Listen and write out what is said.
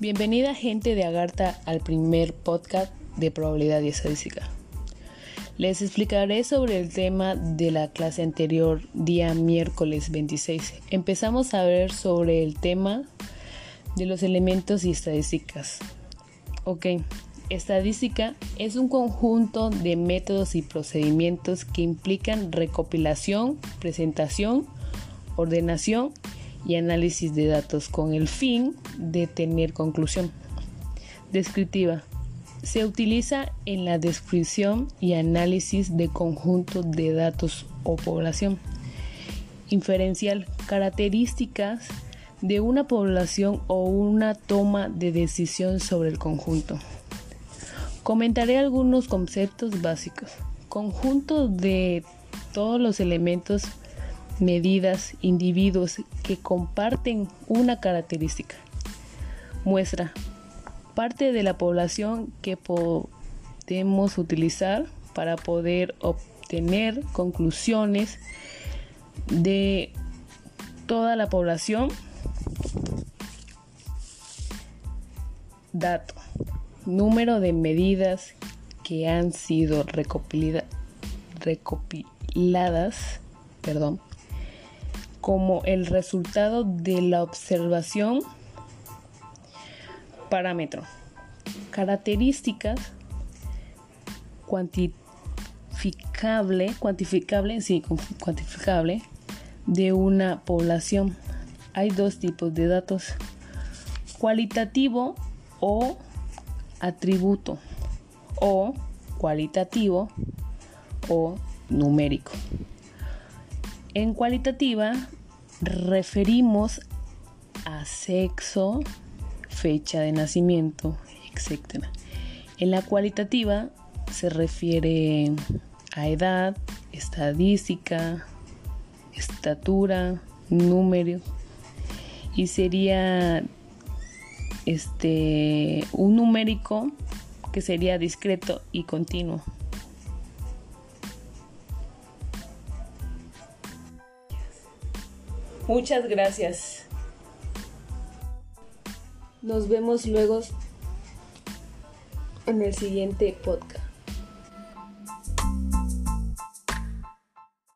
Bienvenida gente de Agartha al primer podcast de probabilidad y estadística. Les explicaré sobre el tema de la clase anterior, día miércoles 26. Empezamos a ver sobre el tema de los elementos y estadísticas. Ok, estadística es un conjunto de métodos y procedimientos que implican recopilación, presentación, ordenación y análisis de datos con el fin de tener conclusión. Descriptiva. Se utiliza en la descripción y análisis de conjuntos de datos o población. Inferencial. Características de una población o una toma de decisión sobre el conjunto. Comentaré algunos conceptos básicos. Conjunto de todos los elementos medidas, individuos que comparten una característica. Muestra parte de la población que podemos utilizar para poder obtener conclusiones de toda la población. Dato. Número de medidas que han sido recopiladas, perdón, como el resultado de la observación parámetro. Características cuantificable, cuantificable, sí, cuantificable de una población. Hay dos tipos de datos, cualitativo o atributo o cualitativo o numérico. En cualitativa referimos a sexo, fecha de nacimiento, etc. En la cualitativa se refiere a edad, estadística, estatura, número y sería este un numérico que sería discreto y continuo. Muchas gracias. Nos vemos luego en el siguiente podcast.